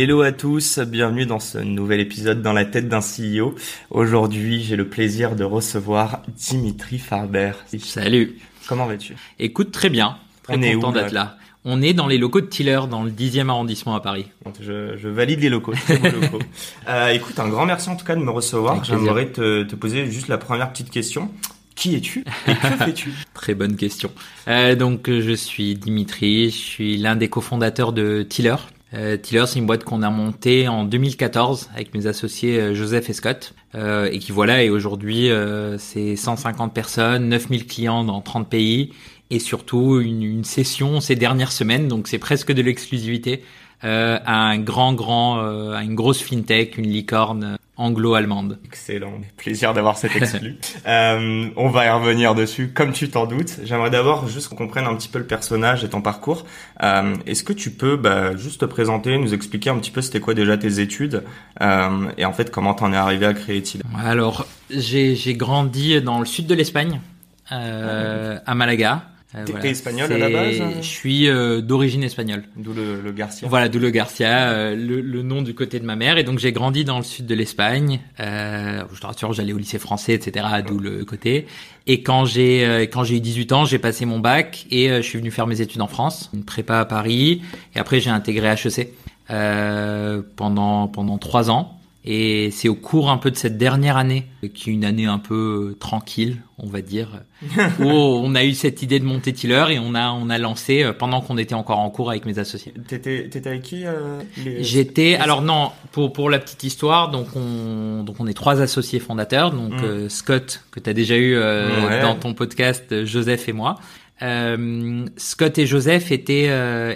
Hello à tous, bienvenue dans ce nouvel épisode dans la tête d'un CEO. Aujourd'hui, j'ai le plaisir de recevoir Dimitri Farber. Salut. Comment vas-tu? Écoute, très bien. Très On est content d'être là là. On est dans les locaux de Tiller, dans le 10e arrondissement à Paris. Je, je valide les locaux. Euh, écoute, un grand merci en tout cas de me recevoir. J'aimerais te, te poser juste la première petite question. Qui es-tu et que fais-tu? Très bonne question. Euh, donc, euh, je suis Dimitri, je suis l'un des cofondateurs de Tiller. Euh, Tiller, c'est une boîte qu'on a montée en 2014 avec mes associés euh, Joseph et Scott. Euh, et qui voilà, et aujourd'hui, euh, c'est 150 personnes, 9000 clients dans 30 pays. Et surtout, une, une session ces dernières semaines, donc c'est presque de l'exclusivité, euh, à un grand, grand, euh, à une grosse fintech, une licorne anglo-allemande. Excellent, plaisir d'avoir cet exclu. euh, on va y revenir dessus, comme tu t'en doutes. J'aimerais d'abord juste qu'on comprenne un petit peu le personnage et ton parcours. Euh, Est-ce que tu peux bah, juste te présenter, nous expliquer un petit peu c'était quoi déjà tes études euh, et en fait comment t'en es arrivé à créer Tiller Alors, j'ai j'ai grandi dans le sud de l'Espagne, euh, à Malaga. Euh, T'es- espagnol à la base Je suis euh, d'origine espagnole. D'où le, le Garcia. Voilà, d'où le Garcia, euh, le, le nom du côté de ma mère. Et donc j'ai grandi dans le sud de l'Espagne. Euh, je te rassure, j'allais au lycée français, etc. D'où le côté. Et quand j'ai euh, quand j'ai eu 18 ans, j'ai passé mon bac et euh, je suis venu faire mes études en France, une prépa à Paris. Et après j'ai intégré HEC euh, pendant pendant trois ans. Et c'est au cours un peu de cette dernière année, qui est une année un peu tranquille, on va dire, où on a eu cette idée de monter Tiller et on a on a lancé euh, pendant qu'on était encore en cours avec mes associés. T'étais t'étais avec qui euh, les- J'étais alors non pour pour la petite histoire donc on donc on est trois associés fondateurs donc Mm. euh, Scott que tu as déjà eu euh, Ouais. dans ton podcast Joseph et moi Scott et Joseph étaient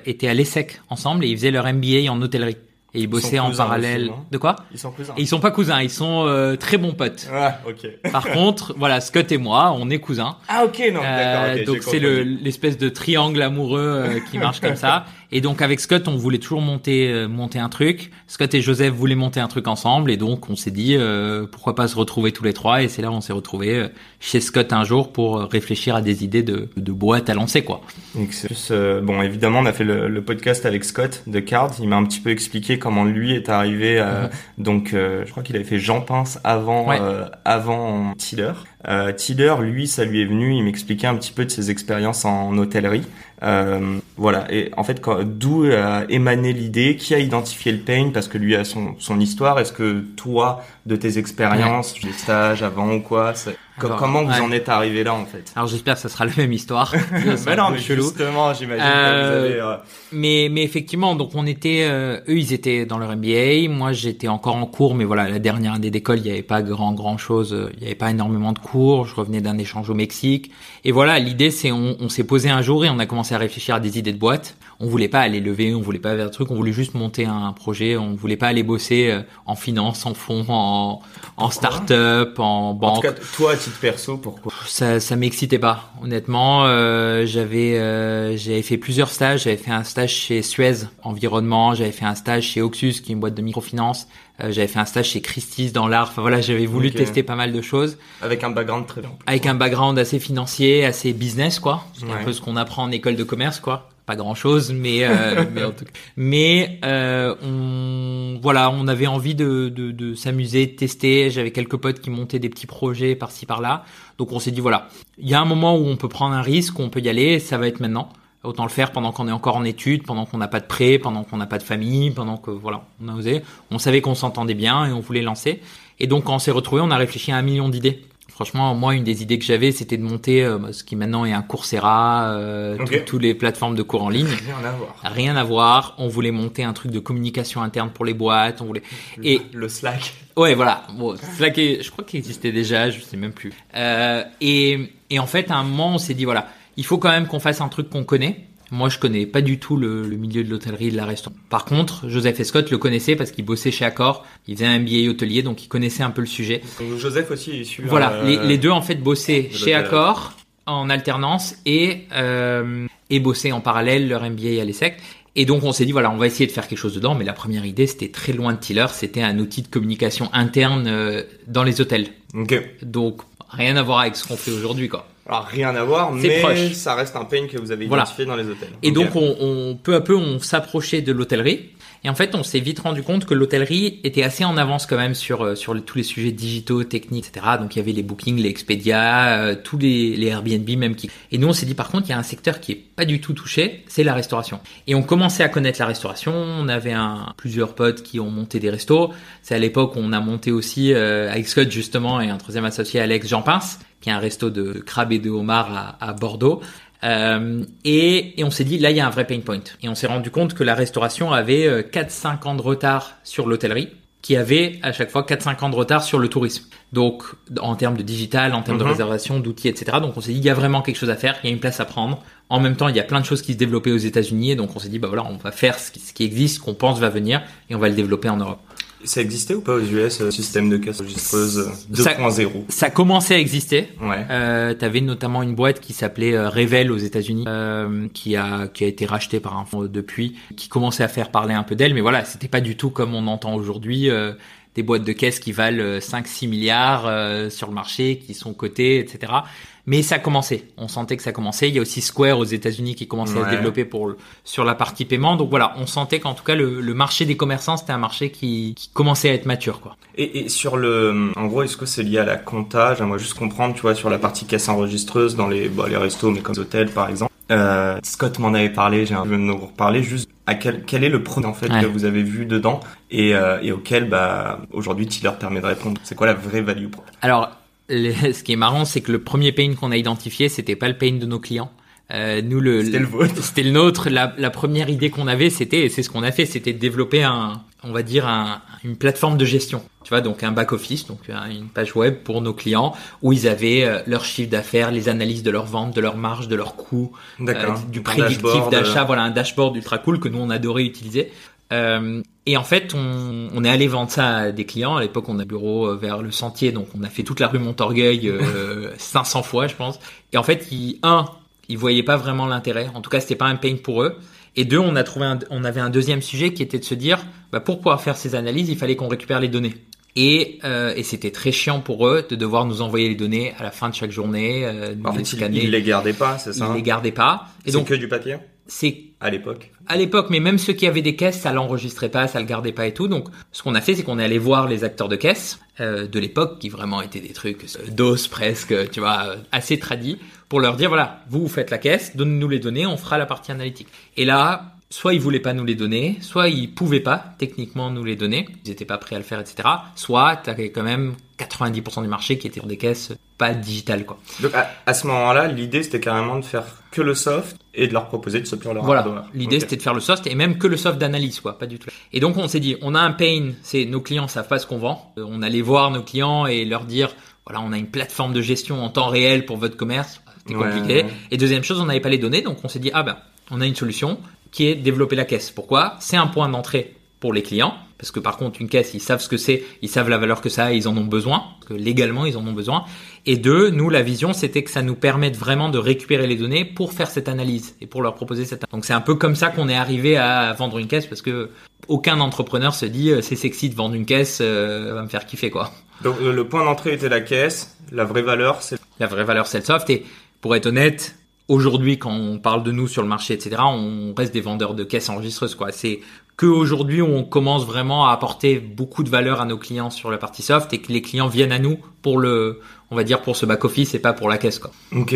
étaient à l'ESSEC ensemble et ils faisaient leur MBA en hôtellerie et ils bossaient en parallèle aussi, de quoi Ils sont cousins. et ils sont pas cousins ils sont euh, très bons potes Ah, ok. par contre voilà Scott et moi on est cousins Ah, ok, non, euh, d'accord. ok, donc c'est le l'espèce de triangle amoureux euh, qui marche comme ça. Et donc avec Scott, on voulait toujours monter euh, monter un truc. Scott et Joseph voulaient monter un truc ensemble, et donc on s'est dit euh, pourquoi pas se retrouver tous les trois. Et c'est là où on s'est retrouvés euh, chez Scott un jour pour réfléchir à des idées de de boîte à lancer quoi. Plus, bon, évidemment, on a fait le, le podcast avec Scott de Card. Il m'a un petit peu expliqué comment lui est arrivé. euh, Donc, euh, je crois qu'il avait fait Jean Pince avant, Ouais. euh, avant Tiller. Euh, Tiller, lui, ça lui est venu. Il m'expliquait un petit peu de ses expériences en hôtellerie. Euh, voilà. Et en fait, d'où a émané l'idée Qui a identifié le pain Parce que lui a son, son histoire. Est-ce que toi, de tes expériences, des stages avant ou quoi, Alors, comment vous ouais. en êtes arrivé là en fait? Alors j'espère que ça sera la même histoire. Mais non, mais chelou. justement, j'imagine que Euh, vous avez. euh, Mais, mais effectivement, donc on était, euh, eux, ils étaient dans leur MBA. Moi, j'étais encore en cours, mais voilà, la dernière année d'école, il n'y avait pas grand, grand chose. euh, Il n'y avait pas énormément de cours. Je revenais d'un échange au Mexique. Et voilà, l'idée, c'est, on, on s'est posé un jour et on a commencé à réfléchir à des idées de boîte. On voulait pas aller lever, on voulait pas faire un truc, on voulait juste monter un projet. On voulait pas aller bosser euh, en finance, en fonds, en, en start-up, en En banque. tout cas, toi, à titre perso, pourquoi? Ça ça m'excitait pas. Honnêtement euh, j'avais euh, j'avais fait plusieurs stages. J'avais fait un stage chez Suez environnement j'avais fait un stage chez Oxus qui est une boîte de microfinance euh, j'avais fait un stage chez Christie's dans l'art. Enfin voilà j'avais voulu tester pas mal de choses. Avec un background très bien. avec un background assez financier assez business quoi. C'est Ouais. un peu ce qu'on apprend en école de commerce quoi pas grand chose mais euh, mais en tout cas mais euh, on voilà on avait envie de de, de s'amuser de tester. J'avais quelques potes qui montaient des petits projets par-ci par-là. Donc on s'est dit voilà il y a un moment où on peut prendre un risque où on peut y aller ça va être maintenant. Autant le faire pendant qu'on est encore en études pendant qu'on n'a pas de prêt pendant qu'on n'a pas de famille pendant que voilà on a osé. On savait qu'on s'entendait bien et on voulait lancer. Et donc quand on s'est retrouvé on a réfléchi à un million d'idées Franchement, moi, une des idées que j'avais, c'était de monter euh, ce qui maintenant est un Coursera, euh, Ok. tout- tous les plateformes de cours en ligne. Rien à voir. Rien à voir. On voulait monter un truc de communication interne pour les boîtes. On voulait. Et le Slack. ouais, voilà. Bon, Slack, est- je crois qu'il existait déjà. Je sais même plus. Euh, et et en fait, à un moment, on s'est dit voilà, il faut quand même qu'on fasse un truc qu'on connaît. Moi, je connais pas du tout le, le milieu de l'hôtellerie et de la restauration. Par contre, Joseph et Scott le connaissaient parce qu'il bossait chez Accor. Il faisait un MBA hôtelier, donc il connaissait un peu le sujet. Donc, Joseph aussi est issu. Voilà, euh, les, les deux en fait bossaient chez. Accor en alternance et euh, et bossaient en parallèle leur MBA à l'ESSEC. Et donc on s'est dit voilà, on va essayer de faire quelque chose dedans. Mais la première idée, c'était très loin de Tiller. C'était un outil de communication interne euh, dans les hôtels. Ok. Donc rien à voir avec ce qu'on fait aujourd'hui, quoi. Alors rien à voir, mais proche. ça reste un pain que vous avez Voilà. identifié dans les hôtels. Et donc, on, on- peu à peu, on s'approchait de l'hôtellerie. Et en fait, on s'est vite rendu compte que l'hôtellerie était assez en avance quand même sur euh, sur les- tous les sujets digitaux, techniques, etc. Donc, il y avait les bookings, les Expedia, euh, tous les, les Airbnb même qui. Et nous, on s'est dit par contre, il y a un secteur qui est pas du tout touché, c'est la restauration. Et on commençait à connaître la restauration. On avait un, plusieurs potes qui ont monté des restos. C'est à l'époque où on a monté aussi euh, avec Scott justement et un troisième associé Alex Jean Pince, qui est un resto de crabe et de homard à, à Bordeaux. Euh, et, et on s'est dit, là, il y a un vrai pain point. Et on s'est rendu compte que la restauration avait euh, 4-5 ans de retard sur l'hôtellerie, qui avait à chaque fois 4-5 ans de retard sur le tourisme. Donc, en termes de digital, en termes de Mhm. réservation, d'outils, etc. Donc, on s'est dit, il y a vraiment quelque chose à faire, il y a une place à prendre. En même temps, il y a plein de choses qui se développaient aux États-Unis. Et donc, on s'est dit, bah voilà, on va faire ce qui, ce qui existe, ce qu'on pense va venir, et on va le développer en Europe. Ça existait ou pas aux US, euh, système de caisse enregistreuse euh, Ça- 2.0 Ça commençait à exister. Ouais. Euh, T'avais notamment une boîte qui s'appelait euh, Revel aux États-Unis, euh, qui a qui a été rachetée par un fonds depuis, qui commençait à faire parler un peu d'elle, mais voilà, c'était pas du tout comme on entend aujourd'hui. euh, des boîtes de caisse qui valent euh, 5-6 milliards euh, sur le marché, qui sont cotées, etc. Mais ça commençait. On sentait que ça commençait. Il y a aussi Square aux États-Unis qui commençait à se développer pour le- sur la partie paiement. Donc voilà, on sentait qu'en tout cas le, le marché des commerçants c'était un marché qui, qui commençait à être mature, quoi. Et, et sur le, en gros, est-ce que c'est lié à la compta? J'aimerais juste comprendre, tu vois, sur la partie caisse enregistreuse dans les, bah, les restos, mais comme les hôtels, par exemple. Euh, Scott m'en avait parlé, j'ai envie de nous reparler juste à quel, quel est le produit en fait Ouais. que vous avez vu dedans et, euh, et auquel bah aujourd'hui Tiller permet de répondre. C'est quoi la vraie value Alors, ce qui est marrant, c'est que le premier pain qu'on a identifié, c'était pas le pain de nos clients. Euh, nous, le, C'était le vôtre. C'était le nôtre. La, la première idée qu'on avait, c'était, et c'est ce qu'on a fait, c'était de développer un, on va dire un, une plateforme de gestion. Tu vois, donc un back office, donc un- une page web pour nos clients où ils avaient euh, leur chiffre d'affaires, les analyses de leurs ventes, de leurs marges, de leurs coûts, euh, du prédictif d'achat, euh, voilà un dashboard ultra cool que nous on adorait utiliser. Euh, et en fait, on, on est allé vendre ça à des clients. À l'époque, on a un bureau euh, vers le Sentier, donc on a fait toute la rue Montorgueil euh, 500 fois, je pense. Et en fait, ils, un, ils voyaient pas vraiment l'intérêt. En tout cas, c'était pas un pain pour eux. Et deux, on a trouvé, un- on avait un deuxième sujet qui était de se dire, bah, pour pouvoir faire ces analyses, il fallait qu'on récupère les données. Et, euh, et c'était très chiant pour eux de devoir nous envoyer les données à la fin de chaque journée, euh, En fait, ils, ils les gardaient pas, c'est ça Ils les gardaient pas. Et donc, que du papier? c'est à l'époque. à l'époque, mais même ceux qui avaient des caisses, ça l'enregistrait pas, ça le gardait pas et tout. Donc, ce qu'on a fait, c'est qu'on est allé voir les acteurs de caisse euh, de l'époque, qui vraiment étaient des trucs euh, d'os presque, tu vois, euh, assez tradis, pour leur dire voilà, vous vous faites la caisse, donnez-nous les données, on fera la partie analytique. Et là, soit ils voulaient pas nous les donner, soit ils pouvaient pas techniquement nous les donner, ils étaient pas prêts à le faire, etc. Soit t'avais quand même 90% du marché qui était sur des caisses pas digitales, quoi. Donc à, à ce moment-là, l'idée c'était carrément de faire que le soft et de leur proposer de se leur Voilà. L'idée c'était de faire le soft et même que le soft d'analyse, quoi, pas du tout. Et donc on s'est dit, on a un pain, c'est nos clients savent pas ce qu'on vend. Euh, On allait voir nos clients et leur dire, voilà, on a une plateforme de gestion en temps réel pour votre commerce. C'était Ouais, compliqué. ouais. Et deuxième chose, on n'avait pas les données, donc on s'est dit, ah ben, on a une solution qui est développer la caisse. Pourquoi? C'est un point d'entrée pour les clients. Parce que par contre, une caisse, ils savent ce que c'est, ils savent la valeur que ça a, ils en ont besoin. Parce que légalement, ils en ont besoin. Et deux, nous, la vision, c'était que ça nous permette vraiment de récupérer les données pour faire cette analyse et pour leur proposer cette. Donc c'est un peu comme ça qu'on est arrivé à vendre une caisse parce que aucun entrepreneur se dit euh, c'est sexy de vendre une caisse, euh, va me faire kiffer quoi. Donc le, le point d'entrée était la caisse, la vraie valeur c'est La vraie valeur c'est le soft et pour être honnête, aujourd'hui quand on parle de nous sur le marché etc, on reste des vendeurs de caisses enregistreuses quoi. C'est que aujourd'hui on commence vraiment à apporter beaucoup de valeur à nos clients sur la partie soft et que les clients viennent à nous pour le, on va dire pour ce back office et pas pour la caisse quoi. Ok.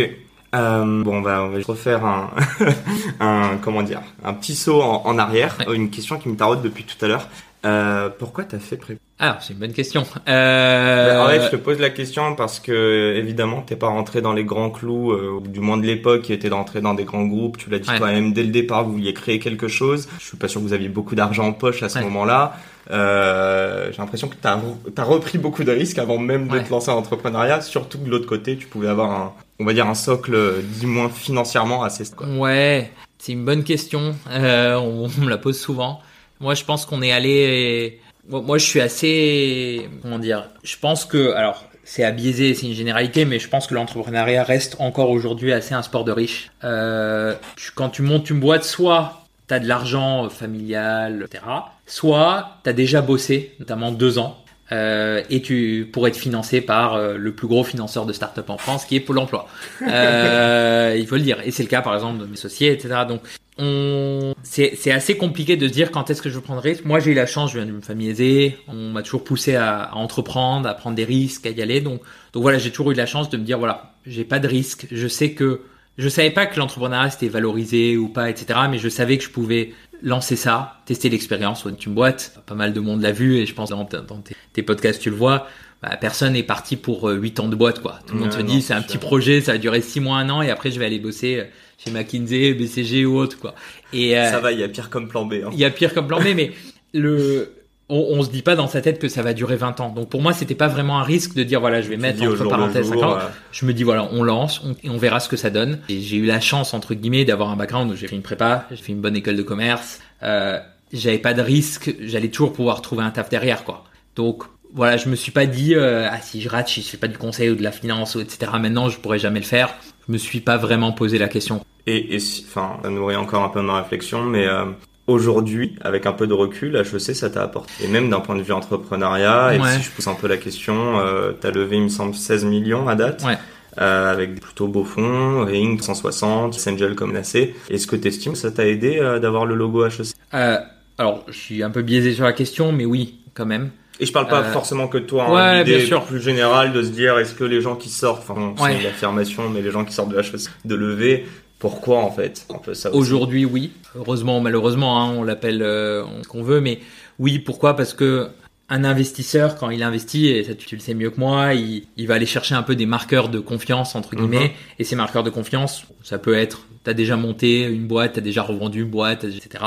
Euh, bon, on va, on va refaire un, un, comment dire, un petit saut en, en arrière. Ouais. Une question qui me taraude depuis tout à l'heure. Euh, pourquoi t'as fait pré Alors, c'est une bonne question. Euh... En fait, je te pose la question parce que évidemment, t'es pas rentré dans les grands clous, euh, du moins de l'époque, qui était d'entrer dans des grands groupes. Tu l'as dit Ouais. quand même dès le départ, vous vouliez créer quelque chose. Je suis pas sûr que vous aviez beaucoup d'argent en poche à ce Ouais. moment-là. Euh, J'ai l'impression que t'as as repris beaucoup de risques avant même de Ouais. te lancer en entrepreneuriat. Surtout que de l'autre côté, tu pouvais avoir un, on va dire un socle, euh, du moins financièrement assez. Quoi. Ouais, c'est une bonne question. Euh, on, on me la pose souvent. Moi, je pense qu'on est allé. Moi, je suis assez. Comment dire Je pense que. Alors, c'est à biaiser, c'est une généralité, mais je pense que l'entrepreneuriat reste encore aujourd'hui assez un sport de riche. Euh, quand tu montes une boîte, soit tu as de l'argent euh, familial, etc. Soit tu as déjà bossé, notamment deux ans. Euh, et tu pourrais être financé par euh, le plus gros financeur de start-up en France, qui est Pôle Emploi. Euh, il faut le dire. Et c'est le cas, par exemple, de mes associés, etc. Donc, on, c'est, c'est assez compliqué de se dire quand est-ce que je prendrai. Moi, j'ai eu la chance, je viens d'une famille aisée. On m'a toujours poussé à, à entreprendre, à prendre des risques, à y aller. Donc, donc voilà, j'ai toujours eu la chance de me dire, voilà, j'ai pas de risque. Je sais que, je savais pas que l'entrepreneuriat c'était valorisé ou pas, etc. Mais je savais que je pouvais lancer ça, tester l'expérience, on est une boîte. Pas mal de monde l'a vu et je pense dans, dans tes, tes podcasts tu le vois. Bah, personne n'est parti pour euh, 8 ans de boîte, quoi. Tout le monde se dit, c'est un sûr. petit projet, ça va durer 6 mois, un an, et après je vais aller bosser euh, chez McKinsey, BCG ou autre, quoi. Et euh, Ça va, il y a pire comme plan B. Hein. il y a pire comme plan B, mais le, on, on se dit pas dans sa tête que ça va durer 20 ans. Donc pour moi, c'était pas vraiment un risque de dire voilà, je vais mettre entre parenthèses jour, 5 ans. euh, Je me dis voilà, on lance on, et on verra ce que ça donne. Et j'ai eu la chance entre guillemets d'avoir un background où j'ai fait une prépa, j'ai fait une bonne école de commerce. Euh, j'avais pas de risque, j'allais toujours pouvoir trouver un taf derrière quoi. Donc voilà, je me suis pas dit euh, ah si je rate, si je fais pas du conseil ou de la finance ou etc. Maintenant, je pourrais jamais le faire. Je me suis pas vraiment posé la question. Et, et si- enfin, ça nourrit encore un peu ma réflexion, mais euh, aujourd'hui, avec un peu de recul, HEC, ça t'a apporté. Et même d'un point de vue entrepreneuriat, et Ouais. si je pousse un peu la question, euh, t'as levé, il me semble, 16 millions à date. Ouais. Euh, avec des plutôt beaux fonds, Ring 160, Angel comme Nacé. Est-ce que t'estimes que ça t'a aidé euh, d'avoir le logo HEC Euh, alors, je suis un peu biaisé sur la question, mais oui, quand même. Et je parle pas Euh, forcément que de toi, ouais, hein, l'idée bien sûr. plus générale de se dire est-ce que les gens qui sortent, enfin c'est une affirmation, mais les gens qui sortent de HEC, de lever, pourquoi en fait Un peu ça aussi. Aujourd'hui, oui. Heureusement, malheureusement, hein, on l'appelle euh, ce qu'on veut, mais oui. Pourquoi? Parce que un investisseur, quand il investit, et ça tu, tu le sais mieux que moi, il, il va aller chercher un peu des marqueurs de confiance entre guillemets. Et ces marqueurs de confiance, ça peut être, t'as déjà monté une boîte, t'as déjà revendu une boîte, etc.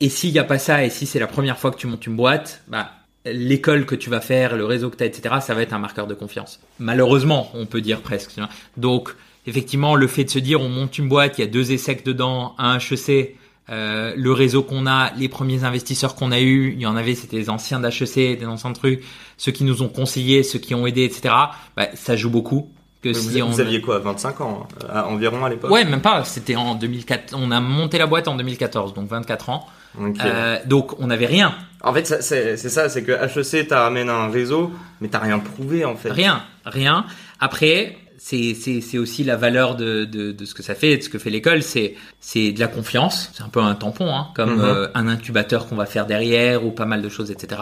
Et s'il n'y a pas ça, et si c'est la première fois que tu montes une boîte, bah l'école que tu vas faire, le réseau que tu as, etc., ça va être un marqueur de confiance. Malheureusement, on peut dire presque. Donc, effectivement, le fait de se dire on monte une boîte, il y a deux ESSEC dedans, un HEC, euh, le réseau qu'on a, les premiers investisseurs qu'on a eu, il y en avait, c'était les anciens d'HEC, des anciens trucs, ceux qui nous ont conseillés, ceux qui ont aidé, etc. Bah, ça joue beaucoup. Que Vous, si on... vous aviez quoi 25 ans hein, à- environ à l'époque? Ouais, même pas. C'était en 2004. On a monté la boîte en 2014, donc 24 ans. Ok. Euh, donc on n'avait rien, En fait, ça- c'est ça, c'est que HEC t'amène un réseau, mais t'as rien prouvé en fait. rien, rien. Après, c'est aussi la valeur de, de de ce que ça fait, de ce que fait l'école. C'est c'est de la confiance. C'est un peu un tampon, hein, comme Mhm. euh, un incubateur qu'on va faire derrière ou pas mal de choses, etc.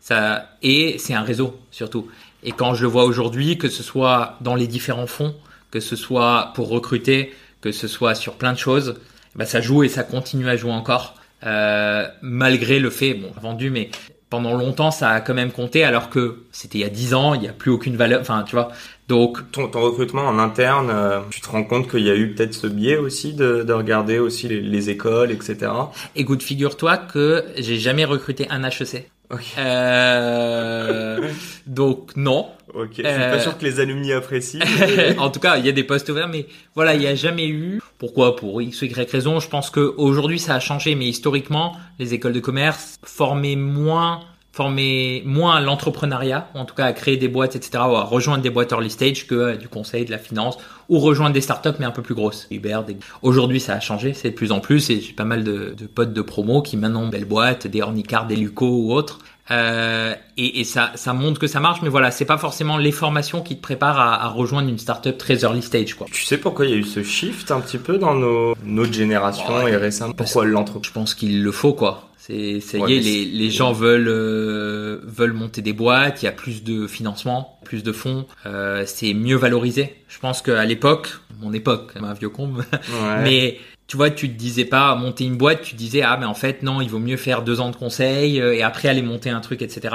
Ça et c'est un réseau surtout. Et quand je le vois aujourd'hui, que ce soit dans les différents fonds, que ce soit pour recruter, que ce soit sur plein de choses, bah ça joue et ça continue à jouer encore. Euh, malgré le fait, bon, vendu, mais pendant longtemps, ça a quand même compté, alors que c'était il y a 10 ans, il n'y a plus aucune valeur. Enfin, tu vois. Donc, Ton, ton recrutement en interne, euh, tu te rends compte qu'il y a eu peut-être ce biais aussi de, de regarder aussi les, les écoles, etc. écoute, figure-toi que j'ai jamais recruté un HEC. Ok. Euh, donc non. Ok. Je suis Euh, pas sûr que les alumni apprécient. mais- en tout cas, il y a des postes ouverts, mais voilà, il n'y a jamais eu. Pourquoi? Pour X ou Y raison. Je pense que aujourd'hui ça a changé, mais historiquement, les écoles de commerce formaient moins, formaient moins à l'entrepreneuriat, en tout cas à créer des boîtes, etc., ou à rejoindre des boîtes early stage que euh, du conseil, de la finance, ou rejoindre des startups mais un peu plus grosses. Uber. Des... Aujourd'hui, ça a changé, c'est de plus en plus, et j'ai pas mal de, de potes de promo qui maintenant ont belles boîtes, des Ornicar, des Luco ou autres. Euh, et, et ça, ça montre que ça marche, mais voilà, c'est pas forcément les formations qui te préparent à, à rejoindre une startup très early stage, quoi. Tu sais pourquoi il y a eu ce shift un petit peu dans nos, notre génération Ouais, et récemment? Pourquoi l'entreprise Je pense qu'il le faut, quoi. C'est, ça y est, les, les gens veulent euh, veulent monter des boîtes. Il y a plus de financement, plus de fonds. Euh, c'est mieux valorisé. Je pense qu'à l'époque, mon époque, un vieux con, Ouais. mais tu vois, tu te disais pas monter une boîte, tu disais ah mais en fait non, il vaut mieux faire deux ans de conseil euh, et après aller monter un truc, etc.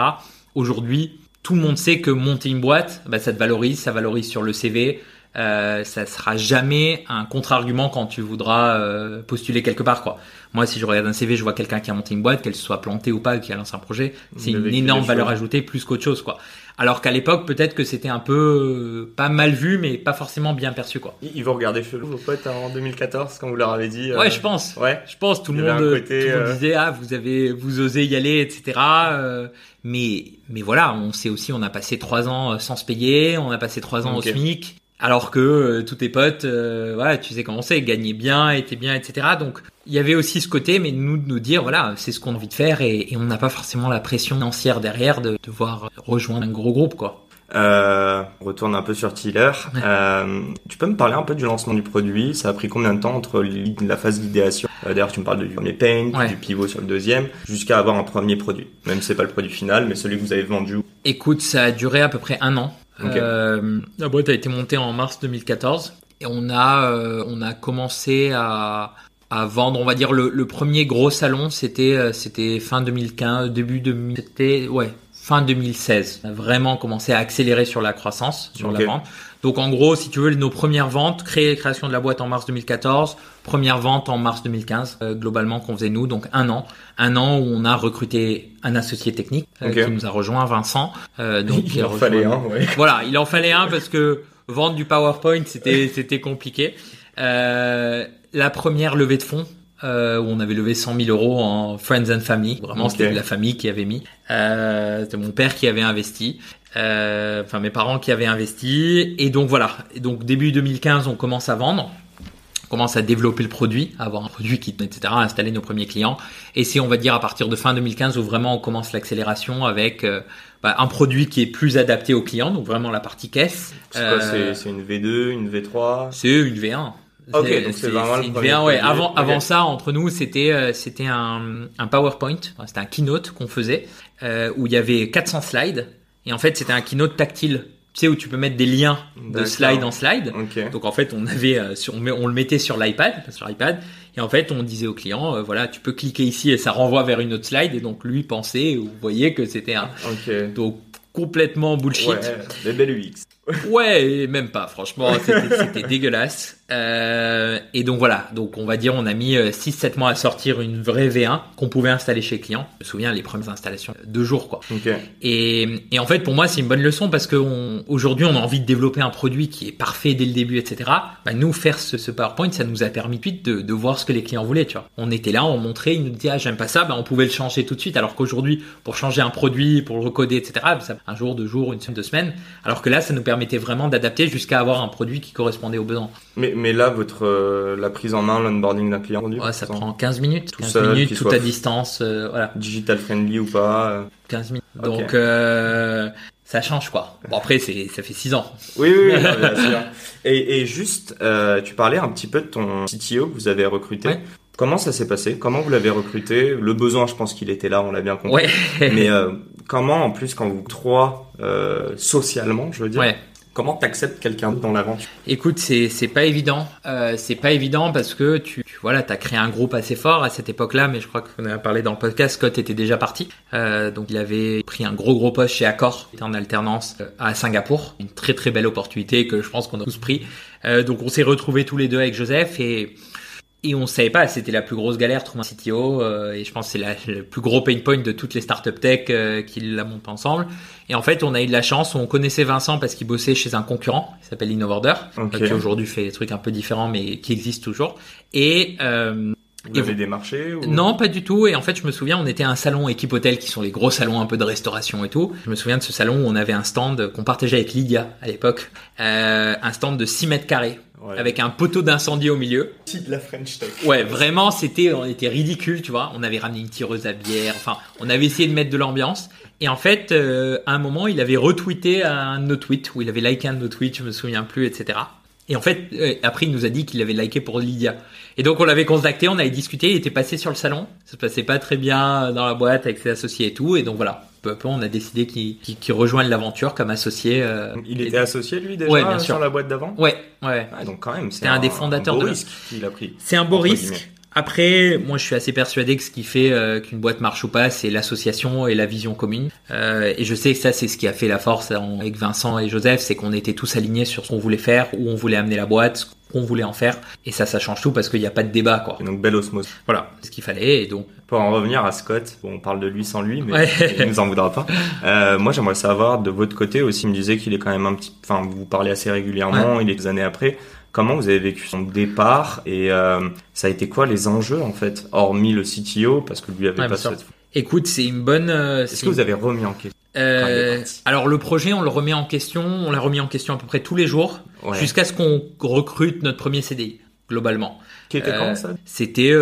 aujourd'hui, tout le monde sait que monter une boîte, bah, ça te valorise, ça valorise sur le CV. Euh, ça sera jamais un contre-argument quand tu voudras euh, postuler quelque part quoi. Moi si je regarde un CV, je vois quelqu'un qui a monté une boîte, qu'elle soit plantée ou pas, qui a lancé un projet, c'est une énorme valeur ajoutée plus qu'autre chose quoi. Alors qu'à l'époque peut-être que c'était un peu euh, pas mal vu mais pas forcément bien perçu quoi. Ils vont regarder chelou vos potes en 2014 quand vous leur avez dit. Ouais je pense. Ouais. Je pense tout le monde, côté, tout le monde disait ah vous avez vous osez y aller etc. mais mais voilà on sait aussi on a passé trois ans sans se payer, on a passé trois ans au SMIC. Alors que euh, tous tes potes, euh, voilà, tu sais comment c'est, gagnaient bien, étaient bien, etc. Donc il y avait aussi ce côté, mais nous de nous dire, voilà, c'est ce qu'on a envie de faire et, on n'a pas forcément la pression financière derrière de devoir rejoindre un gros groupe, quoi. Euh, on retourne un peu sur Tiller. Euh, tu peux me parler un peu du lancement du produit? Ça a pris combien de temps entre la phase d'idéation? D'ailleurs, tu me parles du premier paint, du pivot sur le deuxième, jusqu'à avoir un premier produit. Même si c'est pas le produit final, mais celui que vous avez vendu. Écoute, ça a duré à peu près un an. Euh, la boîte a été montée en mars 2014 et on a euh, on a commencé à à vendre, on va dire le, le premier gros salon, c'était euh, c'était fin 2015, début 2000, c'était ouais fin 2016. On a vraiment commencé à accélérer sur la croissance, sur la vente. Donc en gros, si tu veux, nos premières ventes, création de la boîte en mars 2014, première vente en mars 2015, euh, globalement qu'on faisait nous, donc un an, un an où on a recruté un associé technique euh, qui nous a rejoint, Vincent. Euh, donc il, en fallait un, Voilà, il en fallait un parce que vendre du PowerPoint, c'était c'était compliqué. la première levée de fonds, euh, où on avait levé 100 000 euros en friends and family. Vraiment, c'était la famille qui avait mis. Euh, c'était mon père qui avait investi. Euh, enfin, mes parents qui avaient investi. Et donc voilà. Et donc début 2015, on commence à vendre. On commence à développer le produit, à avoir un produit qui, etc., à installer nos premiers clients. Et c'est, on va dire, à partir de fin 2015 où vraiment on commence l'accélération avec euh, bah, un produit qui est plus adapté aux clients, donc vraiment la partie caisse. C'est quoi C'est une V2, une V3 C'est une V1. Ok, donc c'est vraiment le premier ouais. Avant, avant ça, entre nous, c'était euh, c'était un, un PowerPoint, c'était un keynote qu'on faisait euh, où il y avait 400 slides et en fait c'était un keynote tactile. Tu sais où tu peux mettre des liens de slide en slide. Donc en fait on avait euh, on, le mettait sur l'iPad, sur l'iPad et en fait on disait au client euh, voilà tu peux cliquer ici et ça renvoie vers une autre slide et donc lui pensait ou vous voyez que c'était un donc complètement bullshit. Ouais, des belles UX. ouais, même pas, franchement, c'était dégueulasse. Euh, et donc voilà, donc on va dire on a mis 6-7 euh, mois à sortir une vraie V1 qu'on pouvait installer chez client. Je me souviens les premières installations, deux jours quoi. Et, et en fait pour moi c'est une bonne leçon parce qu'aujourd'hui on, on a envie de développer un produit qui est parfait dès le début, etc. Bah, nous faire ce, ce, PowerPoint ça nous a permis de, de voir ce que les clients voulaient, tu vois. On était là, on montrait, ils nous disaient ah j'aime pas ça, bah, on pouvait le changer tout de suite. Alors qu'aujourd'hui pour changer un produit, pour le recoder, etc. Ça, un jour, deux jours, une semaine, deux semaines. Alors que là ça nous permettait vraiment d'adapter jusqu'à avoir un produit qui correspondait aux besoins. Mais mais là, votre euh, la prise en main, l'onboarding d'un client, ouais, ça prend 15 minutes. Tout 15 minutes, tout à distance, euh, voilà. Digital friendly ou pas 15 euh. minutes. Donc ça change quoi. Bon après c'est ça fait 6 ans. Oui oui, oui bien sûr. Et, et juste, tu parlais un petit peu de ton CTO que vous avez recruté. Comment ça s'est passé? Comment vous l'avez recruté? Le besoin, je pense qu'il était là, on l'a bien compris. Ouais. Mais comment, en plus, quand vous trois, socialement, je veux dire, ouais. Comment t'acceptes quelqu'un dans l'aventure? Écoute, c'est pas évident. Euh, c'est pas évident parce que tu, tu voilà, t'as créé un groupe assez fort à cette époque-là, mais je crois qu'on a parlé dans le podcast. Scott était déjà parti, euh, donc il avait pris un gros gros poste chez Accor, était en alternance euh, à Singapour, une très très belle opportunité que je pense qu'on a tous pris. Euh, donc on s'est retrouvés tous les deux avec Joseph et et on savait pas, c'était la plus grosse galère trouver un CTO euh, et je pense que c'est le plus gros pain point de toutes les startups tech euh, qui la montent ensemble. Et en fait, on a eu de la chance, on connaissait Vincent parce qu'il bossait chez un concurrent qui s'appelle Innovorder, euh, qui aujourd'hui fait des trucs un peu différents mais qui existe toujours. Et euh, vous avez démarché ou... Non, pas du tout. Et en fait, je me souviens, on était à un salon équipe hôtel qui sont les gros salons un peu de restauration et tout. Je me souviens de ce salon où on avait un stand qu'on partageait avec Lydia à l'époque, euh, un stand de 6 mètres carrés avec un poteau d'incendie au milieu. de la French Tech. Ouais, vraiment, c'était, on était ridicule, tu vois. On avait ramené une tireuse à bière. Enfin, on avait essayé de mettre de l'ambiance. Et en fait, euh, à un moment, il avait retweeté un de nos tweets, ou il avait liké un de nos tweets, je me souviens plus, etc. Et en fait, euh, après, il nous a dit qu'il avait liké pour Lydia. Et donc, on l'avait contacté, on avait discuté, il était passé sur le salon. Ça se passait pas très bien dans la boîte avec ses associés et tout. Et donc, voilà peu à peu, on a décidé qu'il rejoigne l'aventure comme associé. Euh, il était associé lui déjà bien sur la boîte d'avant? Ouais, ouais. Ah, donc quand même, c'est un, des fondateurs un beau risque qu'il a pris. C'est un beau risque. Après, moi, je suis assez persuadé que ce qui fait euh, qu'une boîte marche ou pas, c'est l'association et la vision commune. Euh, et je sais que ça, c'est ce qui a fait la force avec Vincent et Joseph, c'est qu'on était tous alignés sur ce qu'on voulait faire, où on voulait amener la boîte, qu'on voulait en faire. Et ça, ça change tout parce qu'il n'y a pas de débat, quoi. donc belle osmose. Voilà, c'est ce qu'il fallait. Et donc. Pour en revenir à Scott, bon, on parle de lui sans lui, mais il nous en voudra pas. Euh, moi, j'aimerais savoir de votre côté aussi. Il me disait qu'il est quand même un petit, enfin, vous parlez assez régulièrement. Il est des années après. Comment vous avez vécu son départ et euh, ça a été quoi les enjeux en fait, hormis le CTO parce que lui avait pas cette... Écoute, c'est une bonne. Euh, Est-ce que vous avez remis en question euh, Alors le projet, on le remet en question. On l'a remis en question à peu près tous les jours jusqu'à ce qu'on recrute notre premier CDI globalement. Qui était quand ça? C'était,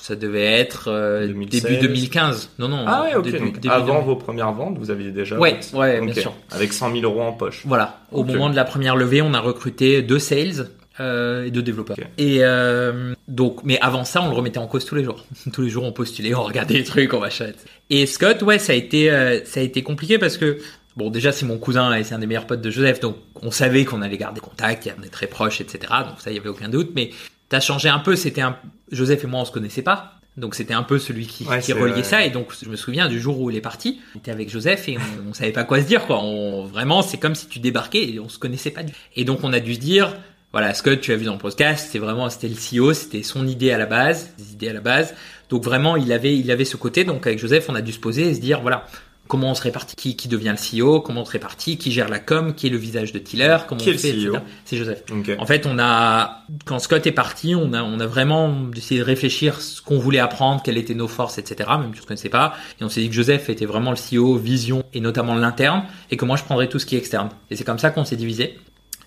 ça devait être début 2015. Non, non. Ah ouais, ok. avant vos premières ventes, vous aviez déjà. Ouais, ouais, bien sûr. Avec 100 000 euros en poche. Voilà. Au moment de la première levée, on a recruté deux sales euh, et de développeurs. Et euh, donc, mais avant ça, on le remettait en cause tous les jours. tous les jours, on postulait, on regardait les trucs, on machin. Et Scott, ouais, ça a été, euh, ça a été compliqué parce que bon, déjà c'est mon cousin et c'est un des meilleurs potes de Joseph, donc on savait qu'on allait garder contact, on est très proches, etc. Donc ça, il y avait aucun doute. Mais t'as changé un peu. C'était un Joseph et moi, on se connaissait pas. Donc c'était un peu celui qui, qui reliait ça et donc je me souviens du jour où il est parti, il était avec Joseph et on, on savait pas quoi se dire quoi. On, vraiment c'est comme si tu débarquais et on se connaissait pas du. Et donc on a dû se dire voilà, Scott, tu as vu dans le podcast, c'est vraiment, c'était le CEO, c'était son idée à la base, des idées à la base. Donc vraiment, il avait, il avait ce côté. Donc avec Joseph, on a dû se poser et se dire, voilà, comment on se répartit, qui, qui devient le CEO, comment on se répartit, qui gère la com, qui est le visage de Tiller, comment qui on fait, e C'est Joseph. En fait, on a, quand Scott est parti, on a, on a vraiment essayé de réfléchir ce qu'on voulait apprendre, quelles étaient nos forces, etc. Même si je ne connaissais pas. Et on s'est dit que Joseph était vraiment le CEO, vision et notamment l'interne, et que moi je prendrais tout ce qui est externe. Et c'est comme ça qu'on s'est divisé,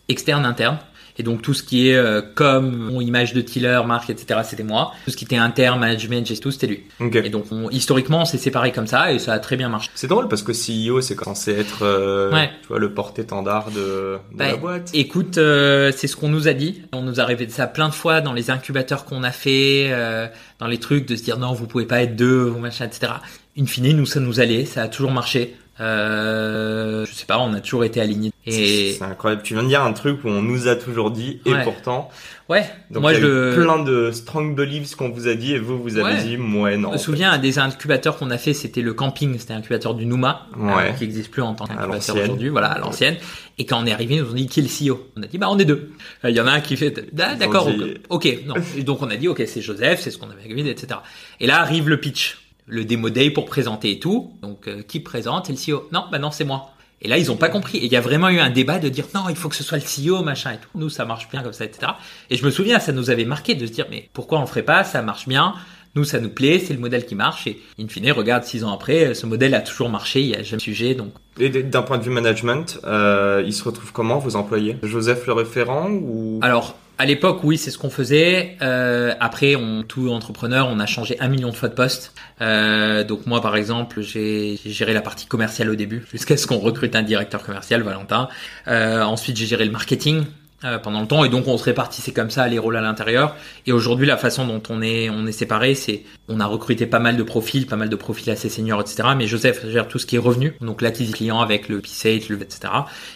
externe, interne. Et donc tout ce qui est euh, com, image de Tiller, marque, etc., c'était moi. Tout ce qui était inter, management, tout, c'était lui. Et donc historiquement, on s'est séparés comme ça et ça a très bien marché. C'est drôle parce que CEO, c'est censé être euh, tu vois, le porte-étendard de, de la boîte. Écoute, euh, c'est ce qu'on nous a dit. On nous a rêvé de ça plein de fois dans les incubateurs qu'on a fait, euh, dans les trucs de se dire non, vous pouvez pas être deux, machin, etc. In fine, nous, ça nous allait, ça a toujours marché. Euh, je sais pas, on a toujours été alignés. Et c'est incroyable. Tu viens de dire un truc où on nous a toujours dit et pourtant. Ouais. Donc moi il y a je plein de strong beliefs qu'on vous a dit et vous vous avez dit ouais non. Je me souviens un des incubateurs qu'on a fait, c'était le camping, c'était un incubateur du Nouma euh, qui n'existe plus en tant qu'incubateur aujourd'hui, voilà à l'ancienne. Et quand on est arrivé, ils nous ont dit qui est le CEO. On a dit bah on est deux. Euh, il y en a un qui fait ah, d'accord, ok, non. donc on a dit ok c'est Joseph, c'est ce qu'on avait vu, etc. Et là arrive le pitch le démo day pour présenter et tout. Donc euh, qui présente? C'est le CEO. Non, bah non, c'est moi. Et là, ils ont pas compris. Et il y a vraiment eu un débat de dire non, il faut que ce soit le CEO, machin et tout. Nous, ça marche bien comme ça, etc. Et je me souviens, ça nous avait marqué de se dire mais pourquoi on le ferait pas? Ça marche bien. Nous, ça nous plaît, c'est le modèle qui marche. Et in fine, regarde, six ans après, ce modèle a toujours marché, il n'y a jamais de sujet. Donc. Et d'un point de vue management, euh, il se retrouve comment, vos employés? Joseph le référent ou? Alors, à l'époque, oui, c'est ce qu'on faisait. Euh, après, on, tout entrepreneur, on a changé un million de fois de poste. Euh, donc moi, par exemple, j'ai géré la partie commerciale au début, jusqu'à ce qu'on recrute un directeur commercial, Valentin. Euh, ensuite, j'ai géré le marketing. Euh, pendant le temps. Et donc on se répartissait comme ça les rôles à l'intérieur. Et aujourd'hui la façon dont on est on est séparé c'est on a recruté pas mal de profils pas mal de profils assez seniors etc mais Joseph gère tout ce qui est revenu donc l'acquisition client avec le PSAGE le etc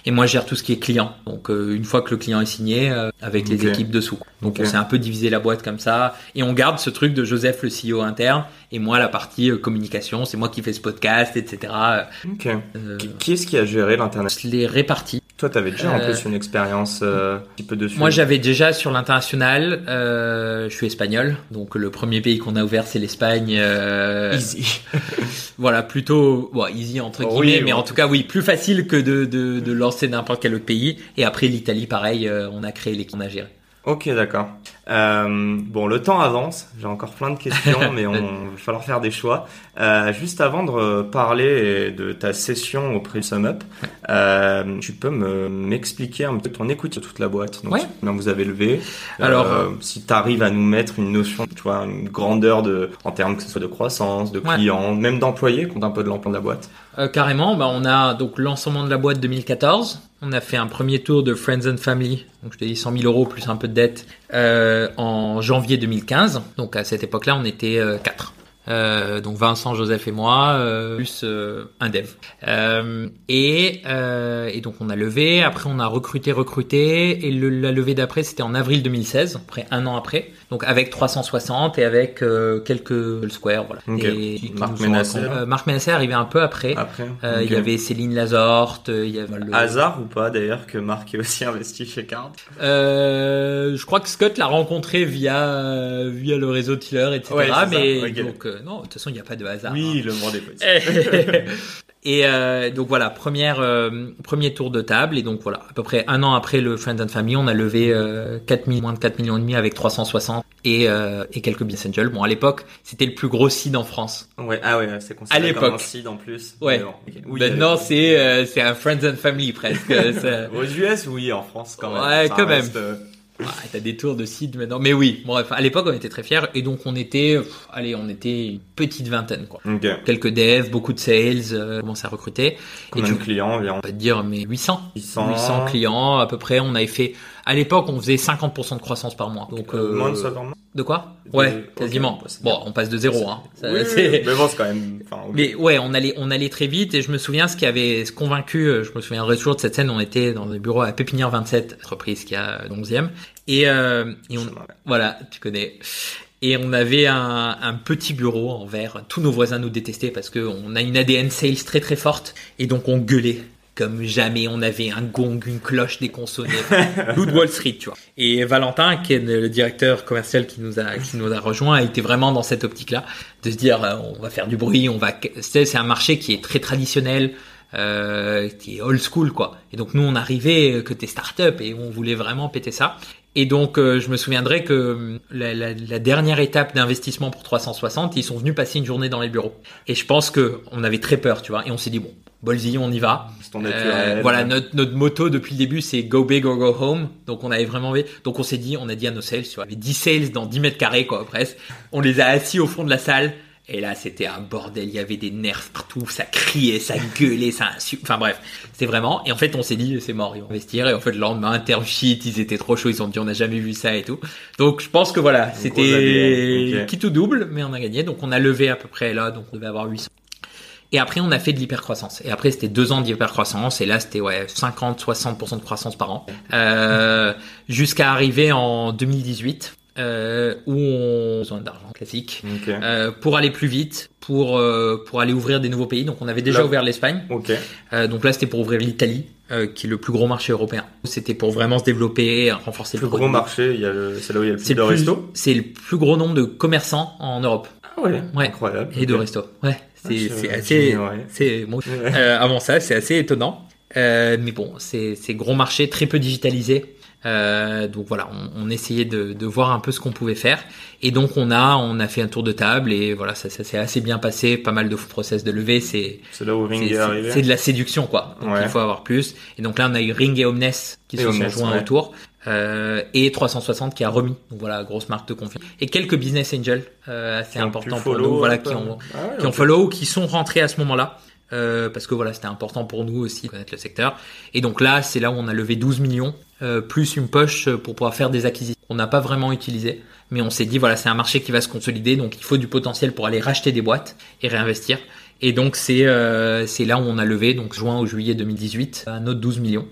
et moi je gère tout ce qui est client. Donc euh, une fois que le client est signé euh, avec les équipes dessous donc on s'est un peu divisé la boîte comme ça. Et on garde ce truc de Joseph le CEO interne et moi la partie communication. C'est moi qui fais ce podcast etc qui est-ce qui a géré l'internet? Les répartis toi, tu avais déjà en plus une expérience euh, un petit peu dessus. Moi, j'avais déjà sur l'international. Euh, je suis espagnol, donc le premier pays qu'on a ouvert, c'est l'Espagne. Euh, easy. voilà, plutôt bon, easy entre guillemets, mais en tout cas, oui, plus facile que de, de, de lancer n'importe quel autre pays. Et après, l'Italie, pareil, euh, on a créé l'équipe, on a géré. Ok, d'accord. Euh, bon, le temps avance. J'ai encore plein de questions, mais on va falloir faire des choix. Euh, juste avant de parler de ta session au prix Sum Up, euh, tu peux m'expliquer un peu ton écoute sur toute la boîte. Donc, combien vous avez levé Alors, si tu arrives à nous mettre une notion, tu vois, une grandeur de, en termes que ce soit de croissance, de clients, même d'employés, compte un peu de l'emploi de la boîte. Carrément. Bah, on a donc lancement de la boîte 2014. On a fait un premier tour de Friends and Family, donc je te dis 100 000 euros plus un peu de dette, euh, en janvier 2015. Donc à cette époque-là, on était euh, 4. Euh, donc Vincent, Joseph et moi, euh, plus euh, un dev. Et, et, donc on a levé. Après on a recruté, recruté. Et le, la levée d'après c'était en avril 2016, après un an après. Donc avec 360 et avec quelques Square. Voilà. Et, Marc Ménassé. Marc Ménassé arrivait un peu après. Après. Il y avait Céline Lazorte. Il y avait le... Hasard ou pas d'ailleurs que Marc ait aussi investi chez Card? je crois que Scott l'a rencontré via via le réseau Tiller, etc. mais donc non, de toute façon, il n'y a pas de hasard. Oui, hein. le monde est possible. Et euh, donc voilà, première, euh, premier tour de table. Et donc voilà, à peu près un an après le Friends and Family, on a levé euh, 4 millions, moins de 4 millions et demi avec 360 et, euh, et quelques business angels. Bon, à l'époque, c'était le plus gros seed en France. Ouais, ah ouais, c'est considéré comme un seed en plus. Ouais. Maintenant, c'est euh, c'est un Friends and Family presque. Aux US, oui, en France quand même. Ouais, quand même. Ouais, t'as des tours de site maintenant. Mais oui, bref, à l'époque, on était très fiers. Et donc, on était, allez, on était une petite vingtaine, quoi. Quelques devs, beaucoup de sales, euh, commencé à recruter. Combien et de clients environ? On va te dire, mais 800. 800. 800 clients, à peu près. On avait fait, à l'époque, on faisait 50% de croissance par mois. Donc, euh, moins de 50 De quoi Ouais, quasiment. bon, on passe de zéro. Hein. mais bon, c'est quand même. Mais ouais, on allait, on allait très vite. Et je me souviens ce qui avait convaincu. Euh, je me souviendrai toujours de cette scène. On était dans les bureaux à Pépinière 27, entreprise qui a 11e. Et, euh, et on, voilà, tu connais. Et on avait un, un, petit bureau en verre. Tous nos voisins nous détestaient parce qu'on a une ADN sales très très forte. Et donc on gueulait comme jamais on avait un gong, une cloche, des. Loup de Wall Street, tu vois. Et Valentin, qui est le directeur commercial qui nous a, qui nous a rejoint, a été vraiment dans cette optique-là, de se dire, euh, on va faire du bruit, on va, c'est un marché qui est très traditionnel, euh, qui est old school, quoi. Et donc nous, on arrivait euh, que t'es start-up et on voulait vraiment péter ça. Et donc, euh, je me souviendrai que la, la, la dernière étape d'investissement pour 360, ils sont venus passer une journée dans les bureaux. Et je pense que on avait très peur, tu vois. Et on s'est dit bon, Bolzi, on y va. Euh, voilà, notre, notre moto depuis le début, c'est go big or go home. Donc on avait vraiment envie. Donc on s'est dit, on a dit à nos sales, tu vois, il y avait 10 sales dans 10 mètres carrés, quoi, presque. On les a assis au fond de la salle. Et là, c'était un bordel. Il y avait des nerfs partout. Ça criait, ça gueulait, ça Enfin bref, c'est vraiment. Et en fait, on s'est dit, c'est mort, ils vont investir. Et en fait, le lendemain, term sheet, ils étaient trop chauds. Ils ont dit, on n'a jamais vu ça et tout. Donc, je pense que voilà, c'était qui tout double, mais on a gagné. Donc, on a levé à peu près là. Donc, on devait avoir 800 et après, on a fait de l'hypercroissance. Et après, c'était deux ans d'hypercroissance. Et là, c'était ouais 50, 60% de croissance par an, euh, jusqu'à arriver en 2018. Euh, où on a besoin d'argent classique euh, pour aller plus vite, pour euh, pour aller ouvrir des nouveaux pays. Donc on avait déjà ouvert l'Espagne. Okay. Euh, donc là c'était pour ouvrir l'Italie, euh, qui est le plus gros marché européen. C'était pour vraiment se développer, renforcer le plus gros marché. Il y a c'est là où il y a le plus de restos. C'est le plus gros nombre de commerçants en Europe. Ah ouais. ouais. Incroyable. Et de restos. Ouais. C'est c'est assez. C'est bon, avant ça c'est assez étonnant. Mais bon c'est gros marché très peu digitalisé. Euh, donc voilà, on, on essayait de, de, voir un peu ce qu'on pouvait faire. Et donc on a on a fait un tour de table et voilà, ça, ça s'est assez bien passé. Pas mal de process de levée. C'est c'est là où Ring est, arrivé. C'est de la séduction quoi. Donc il faut avoir plus. Et donc là on a eu Ring et Omnes qui se sont joints autour. Euh, et 360 qui a remis donc voilà grosse marque de confiance et quelques business angels euh, assez importants pour nous voilà qui ont ah qui ont follow qui sont rentrés à ce moment-là euh, parce que voilà, c'était important pour nous aussi de connaître le secteur. Et donc là, c'est là où on a levé 12 millions, euh, plus une poche pour pouvoir faire des acquisitions. On n'a pas vraiment utilisé, mais on s'est dit voilà, c'est un marché qui va se consolider, donc il faut du potentiel pour aller racheter des boîtes et réinvestir. Et donc c'est euh, là où on a levé, donc juin ou juillet 2018, un autre 12 millions.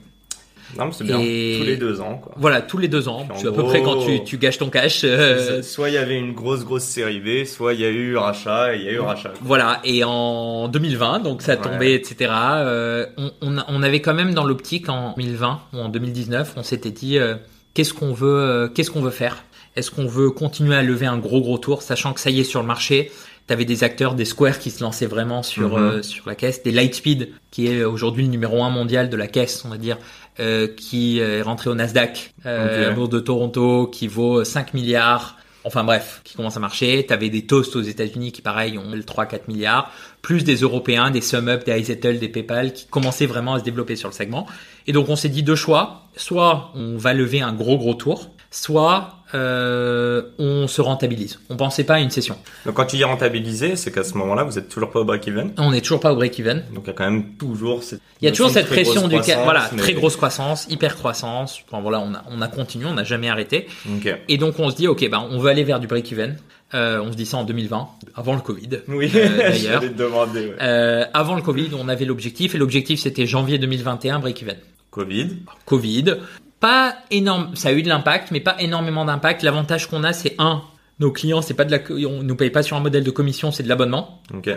Non, c'est bien. Tous les deux ans, quoi. Voilà, tous les deux ans. C'est à peu près quand tu, tu gâches ton cash. Euh... Soit il y avait une grosse, grosse série B, soit il y a eu rachat et il y a eu rachat. Voilà. Et en 2020, donc ça tombait, etc. Euh, on, on, on, avait quand même dans l'optique en 2020 ou en 2019, on s'était dit, euh, qu'est-ce qu'on veut, euh, qu'est-ce qu'on veut faire? Est-ce qu'on veut continuer à lever un gros, gros tour, sachant que ça y est sur le marché? T'avais des acteurs, des Square qui se lançaient vraiment sur mm-hmm. sur la caisse, des Lightspeed qui est aujourd'hui le numéro un mondial de la caisse, on va dire, euh, qui est rentré au Nasdaq, euh, bourse de Toronto, qui vaut 5 milliards. Enfin bref, qui commence à marcher. T'avais des Toast aux États-Unis qui pareil ont 3-4 milliards, plus des Européens, des SumUp, des iZettle, des PayPal qui commençaient vraiment à se développer sur le segment. Et donc on s'est dit deux choix. Soit on va lever un gros gros tour, soit euh, on se rentabilise. On pensait pas à une session. Donc quand tu dis rentabiliser, c'est qu'à ce moment-là, vous êtes toujours pas au break-even. On n'est toujours pas au break-even. Donc il y a quand même toujours cette. Il y a toujours cette pression du voilà très grosse croissance, hyper croissance. Enfin voilà, on a on a continué, on n'a jamais arrêté. Okay. Et donc on se dit ok ben on veut aller vers du break-even. Euh, on se dit ça en 2020, avant le Covid. Oui, euh, d'ailleurs. demander. Ouais. Euh, avant le Covid, on avait l'objectif et l'objectif c'était janvier 2021 break-even. Covid. Covid. Pas énorme, ça a eu de l'impact, mais pas énormément d'impact. L'avantage qu'on a, c'est un, nos clients, c'est pas de la, on nous paye pas sur un modèle de commission, c'est de l'abonnement. Ok.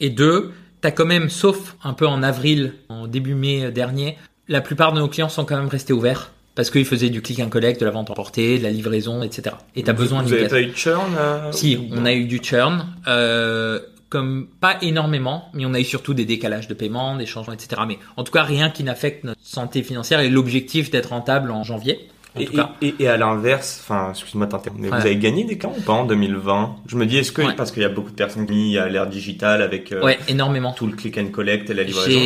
Et deux, t'as quand même, sauf un peu en avril, en début mai dernier, la plupart de nos clients sont quand même restés ouverts parce qu'ils faisaient du click and collect, de la vente emportée, de la livraison, etc. Et t'as besoin Vous avez pas eu de churn euh, Si, on a eu du churn. Euh, comme pas énormément, mais on a eu surtout des décalages de paiement, des changements, etc. Mais en tout cas, rien qui n'affecte notre santé financière et l'objectif d'être rentable en janvier. En et, tout cas. et, et, à l'inverse, enfin, excuse-moi t'interrompre, mais Ouais. vous avez gagné des clients ou pas en 2020 Je me dis, est-ce que, Ouais. parce qu'il y a beaucoup de personnes qui à l'ère digitale avec euh, Ouais, énormément. tout le click and collect et la livraison.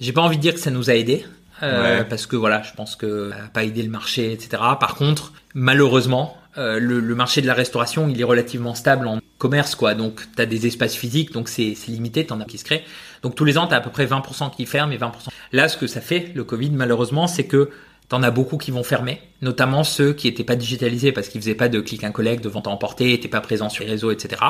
J'ai, pas envie de dire que ça nous a aidé. Euh, Ouais. parce que voilà, je pense que ça a pas aidé le marché, etc. Par contre, malheureusement, euh, le, le marché de la restauration, il est relativement stable en commerce, quoi. Donc, tu as des espaces physiques, donc c'est, c'est limité, t'en as qui se créent. Donc, tous les ans, tu as à peu près 20% qui ferment et 20%. Là, ce que ça fait, le Covid, malheureusement, c'est que T'en as beaucoup qui vont fermer, notamment ceux qui étaient pas digitalisés parce qu'ils faisaient pas de click and collect, de vente à emporter, étaient pas présents sur les réseaux, etc.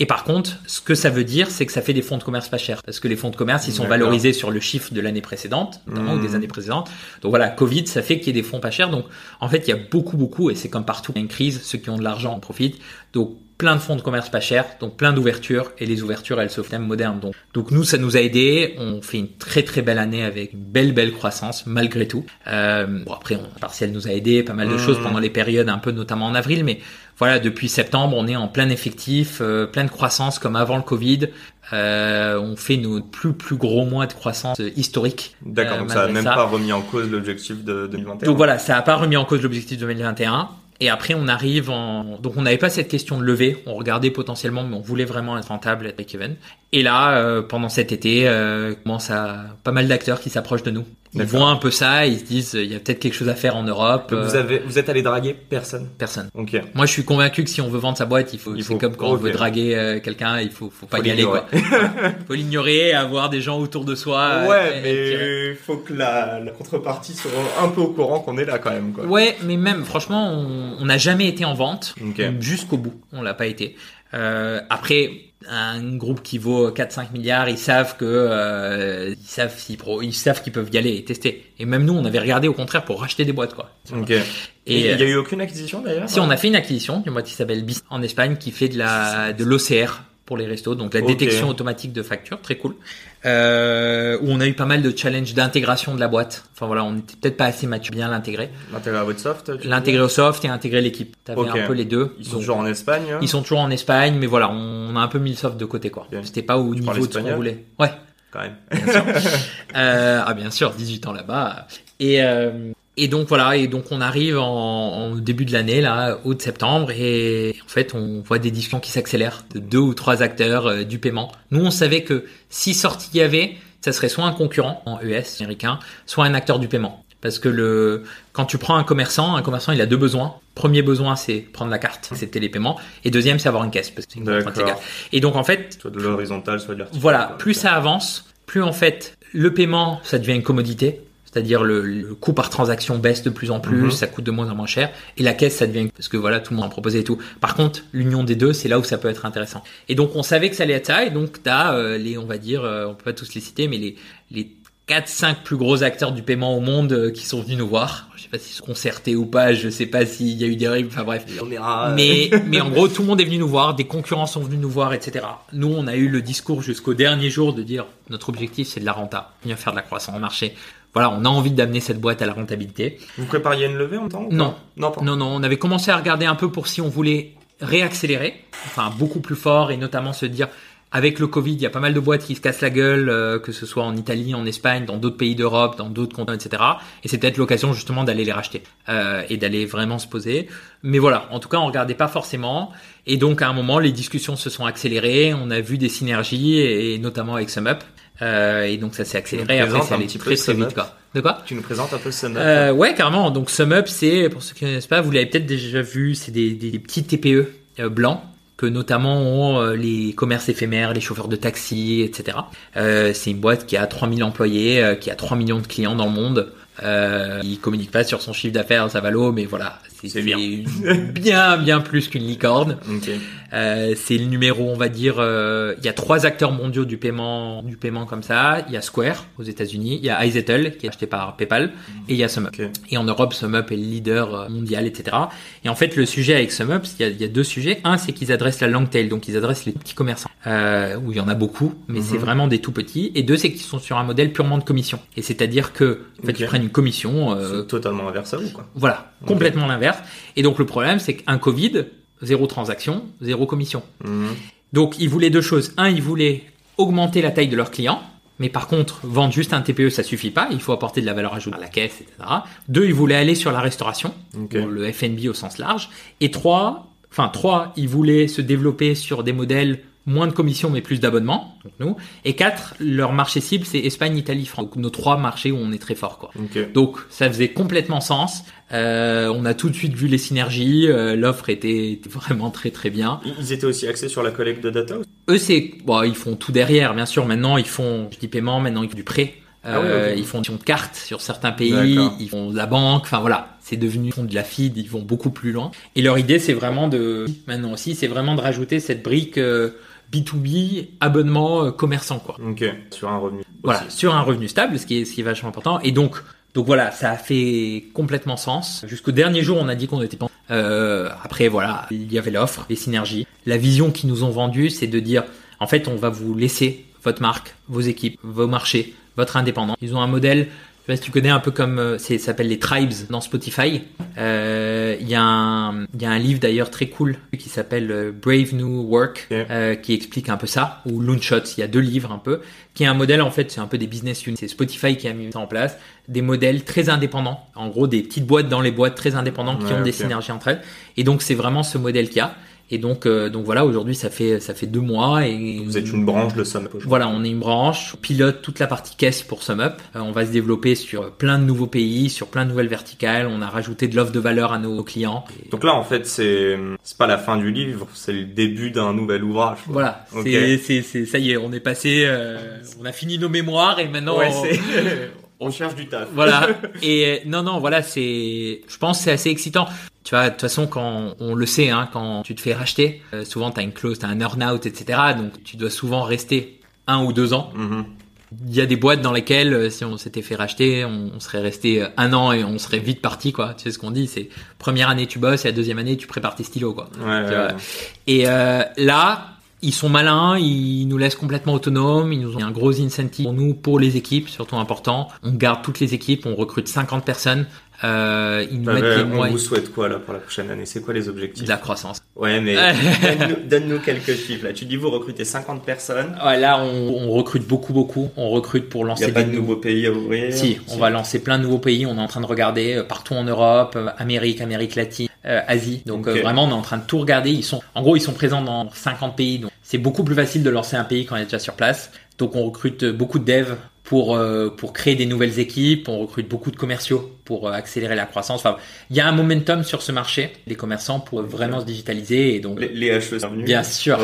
Et par contre, ce que ça veut dire, c'est que ça fait des fonds de commerce pas chers parce que les fonds de commerce, ils sont valorisés sur le chiffre de l'année précédente, notamment ou des années précédentes. Donc voilà, Covid, ça fait qu'il y ait des fonds pas chers. Donc en fait, il y a beaucoup, beaucoup, et c'est comme partout, il y a une crise, ceux qui ont de l'argent en profitent. Donc plein de fonds de commerce pas chers, donc plein d'ouvertures, et les ouvertures, elles se font modernes. Donc, donc nous, ça nous a aidé. On fait une très très belle année avec une belle belle croissance malgré tout. Euh, bon après, on, partiel nous a aidé, pas mal de choses pendant les périodes un peu notamment en avril, mais voilà, depuis septembre, on est en plein effectif, euh, plein de croissance comme avant le Covid. Euh, on fait nos plus plus gros mois de croissance euh, historiques. D'accord, Euh, donc ça a malgré même ça. pas remis en cause l'objectif de 2021. Donc voilà, ça n'a pas remis en cause l'objectif 2021. Et après, on arrive en... Donc on n'avait pas cette question de levée. On regardait potentiellement, mais on voulait vraiment être rentable, être break-even. Et là, euh, pendant cet été, euh, commence à... pas mal d'acteurs qui s'approchent de nous. Ils voient un peu ça, ils se disent, il y a peut-être quelque chose à faire en Europe. Vous, Euh, avez, vous êtes allé draguer personne? Personne. Ok. Moi, je suis convaincu que si on veut vendre sa boîte, il faut. Il faut- comme quand on veut draguer euh, quelqu'un, il faut, faut pas Faut y aller quoi. Faut l'ignorer, avoir des gens autour de soi. ouais, euh, et mais il faut que la, la contrepartie soit un peu au courant qu'on est là quand même. Quoi. Ouais, mais même franchement, on n'a jamais été en vente Ok. jusqu'au bout. On l'a pas été. Euh, après, un groupe qui vaut 4-5 milliards, ils savent que euh, ils savent pro- ils savent qu'ils peuvent y aller et tester. Et même nous, on avait regardé au contraire pour racheter des boîtes quoi. Ok. Et, il euh, y a eu aucune acquisition d'ailleurs si on a fait une acquisition d'une boîte qui s'appelle BIS en Espagne qui fait de la de l'OCR pour les restos, donc la détection automatique de factures, très cool. Euh, où on a eu pas mal de challenges d'intégration de la boîte. Enfin voilà, on n'était peut-être pas assez mature bien l'intégrer. L'intégrer à votre soft L'intégrer au soft et intégrer l'équipe. T'avais un peu les deux. Ils sont Donc, toujours en Espagne hein ils sont toujours en Espagne, mais voilà, on a un peu mis le soft de côté quoi. C'était pas au Tu niveau de ce qu'on voulait. Ouais, quand même. bien sûr. Euh, ah bien sûr, 18 ans là-bas. Et euh, et donc voilà, et donc on arrive en, en début de l'année là, août septembre, et en fait on voit des discussions qui s'accélèrent de deux ou trois acteurs euh, du paiement. Nous on savait que si sortie il y avait, ça serait soit un concurrent en ES américain, soit un acteur du paiement. Parce que le, quand tu prends un commerçant, un commerçant il a deux besoins. Premier besoin c'est prendre la carte, accepter les paiements, et deuxième c'est avoir une caisse parce que une. Et donc en fait Soit de l'horizontal, soit de voilà, plus ça avance, plus en fait le paiement ça devient une commodité, c'est-à-dire le, le coût par transaction baisse de plus en plus, Mhm. ça coûte de moins en moins cher, et la caisse ça devient parce que voilà tout le monde en proposait et tout. Par contre, l'union des deux, c'est là où ça peut être intéressant. Et donc on savait que ça allait être ça, et donc t'as euh, les, on va dire, euh, on peut pas tous les citer, mais les les 4-5 plus gros acteurs du paiement au monde euh, qui sont venus nous voir. Je sais pas s'ils sont concertés ou pas, je sais pas s'il y a eu des règles, enfin bref. On ira, euh, Mais, mais en gros, tout le monde est venu nous voir, des concurrents sont venus nous voir, etc. Nous, on a eu le discours jusqu'au dernier jour de dire notre objectif, c'est de la renta, venir faire de la croissance en marché. Voilà, on a envie d'amener cette boîte à la rentabilité. Vous prépariez une levée en temps ou Non. Non, pas. Non, non, on avait commencé à regarder un peu pour si on voulait réaccélérer, enfin beaucoup plus fort, et notamment se dire, avec le Covid, il y a pas mal de boîtes qui se cassent la gueule, euh, que ce soit en Italie, en Espagne, dans d'autres pays d'Europe, dans d'autres continents, etc. Et c'est peut-être l'occasion justement d'aller les racheter euh, et d'aller vraiment se poser. Mais voilà, en tout cas, on regardait pas forcément. Et donc, à un moment, les discussions se sont accélérées. On a vu des synergies, et notamment avec SumUp. Euh, et donc, ça s'est accéléré. Après, ça un allait petit peu très très vite, quoi. De quoi? Tu nous présentes un peu SumUp euh, Ouais, carrément. Donc SumUp, c'est, pour ceux qui ne connaissent pas, vous l'avez peut-être déjà vu, c'est des, des, petits TPE euh, blancs que notamment ont euh, les commerces éphémères, les chauffeurs de taxi, etc. Euh, c'est une boîte qui a 3000 employés, qui a 3 millions de clients dans le monde. Euh, il communique pas sur son chiffre d'affaires, ça valo, mais voilà, c'est bien. bien, bien plus qu'une licorne. Okay. Euh, c'est le numéro, on va dire. Euh, il y a trois acteurs mondiaux du paiement, du paiement comme ça. Il y a Square aux États-Unis, il y a Izettle qui est acheté par PayPal, et il y a SumUp. Et en Europe, SumUp est le leader euh, mondial, etc. Et en fait, le sujet avec SumUp, il y a, il y a deux sujets. Un, c'est qu'ils adressent la long tail, donc ils adressent les petits commerçants, euh, où il y en a beaucoup, mais c'est mhm. vraiment des tout petits. Et deux, c'est qu'ils sont sur un modèle purement de commission. Et c'est-à-dire que, en fait, ils prennent une commission. Euh, totalement vous, quoi. Voilà, complètement l'inverse. Et donc le problème, c'est qu'un Covid, zéro transaction, zéro commission. Mhm. Donc ils voulaient deux choses. Un, ils voulaient augmenter la taille de leurs clients. Mais par contre, vendre juste un TPE, ça suffit pas. Il faut apporter de la valeur ajoutée à la caisse, etc. Deux, ils voulaient aller sur la restauration, le FNB au sens large. Et trois, enfin trois, ils voulaient se développer sur des modèles moins de commissions mais plus d'abonnements, donc nous. Et quatre, leur marché cible c'est Espagne, Italie, France. Donc nos trois marchés où on est très fort quoi. Donc ça faisait complètement sens. Euh, on a tout de suite vu les synergies. Euh, L'offre était, vraiment très très bien. Ils étaient aussi axés sur la collecte de data. Eux c'est bon, ils font tout derrière bien sûr. Maintenant ils font du paiement, maintenant ils font du prêt. Ah euh, Ils font de cartes sur certains pays, ils font de la banque, enfin voilà, c'est devenu ils font de la feed, ils vont beaucoup plus loin. Et leur idée c'est vraiment de maintenant aussi, c'est vraiment de rajouter cette brique euh, B2B, abonnement euh, commerçant quoi. Ok, sur un revenu. Voilà, sur un revenu stable, ce qui est ce qui est vachement important. Et donc donc voilà, ça a fait complètement sens. Jusqu'au dernier jour, on a dit qu'on était pas. Euh, après voilà, il y avait l'offre, les synergies. La vision qu'ils nous ont vendue, c'est de dire en fait, on va vous laisser votre marque, vos équipes, vos marchés, votre indépendant. Ils ont un modèle sais pas si tu connais un peu comme euh, c'est ça s'appelle les tribes dans Spotify. Euh, il y a un il y a un livre d'ailleurs très cool qui s'appelle euh, Brave New Work qui explique un peu ça ou Loonshots. Il y a deux livres un peu qui est un modèle en fait c'est un peu des business units. C'est Spotify qui a mis ça en place des modèles très indépendants. En gros des petites boîtes dans les boîtes très indépendantes qui ont des synergies entre elles. Et donc c'est vraiment ce modèle qu'il y a. Et donc, euh, donc voilà, aujourd'hui, ça fait ça fait deux mois et vous êtes une branche de SumUp. Voilà, on est une branche, on pilote toute la partie caisse pour SumUp. Euh, on va se développer sur plein de nouveaux pays, sur plein de nouvelles verticales. On a rajouté de l'offre de valeur à nos clients. Donc là, en fait, c'est c'est pas la fin du livre, c'est le début d'un nouvel ouvrage. Voilà, c'est c'est ça y est, on est passé, euh, on a fini nos mémoires et maintenant. Ouais, on... on cherche du taf. Voilà. Et non, non, voilà, c'est, je pense, c'est assez excitant. Tu vois, de toute façon, quand on le sait, hein, quand tu te fais racheter, euh, souvent tu as une clause, tu as un earn-out, etc. Donc tu dois souvent rester un ou deux ans. Mm-hmm. Il y a des boîtes dans lesquelles, euh, si on s'était fait racheter, on, serait resté euh, un an et on serait vite parti, quoi. Tu sais ce qu'on dit, c'est première année tu bosses et la deuxième année tu prépares tes stylos, quoi. Et là, ils sont malins, ils nous laissent complètement autonomes, ils nous ont un gros incentive pour nous, pour les équipes, surtout important. On garde toutes les équipes, on recrute 50 personnes. Euh, ils nous bah, mettent bah, on vous souhaite quoi là pour la prochaine année? C'est quoi les objectifs? De la croissance. Ouais, mais donne-nous quelques chiffres là. Tu dis vous recrutez 50 personnes. Ouais, là on, on recrute beaucoup beaucoup. On recrute pour lancer. Il n'y a pas de nouveaux pays à ouvrir? Si, on va lancer plein de nouveaux pays. On est en train de regarder euh, partout en Europe, euh, Amérique, Amérique latine, euh, Asie. Donc vraiment on est en train de tout regarder. Ils sont, en gros, ils sont présents dans 50 pays. Donc c'est beaucoup plus facile de lancer un pays quand on est déjà sur place. Donc on recrute beaucoup de devs pour euh, pour créer des nouvelles équipes, on recrute beaucoup de commerciaux pour euh, accélérer la croissance. Enfin, il y a un momentum sur ce marché, les commerçants pour vraiment se digitaliser et donc les, les HE sont venus. Bien sûr.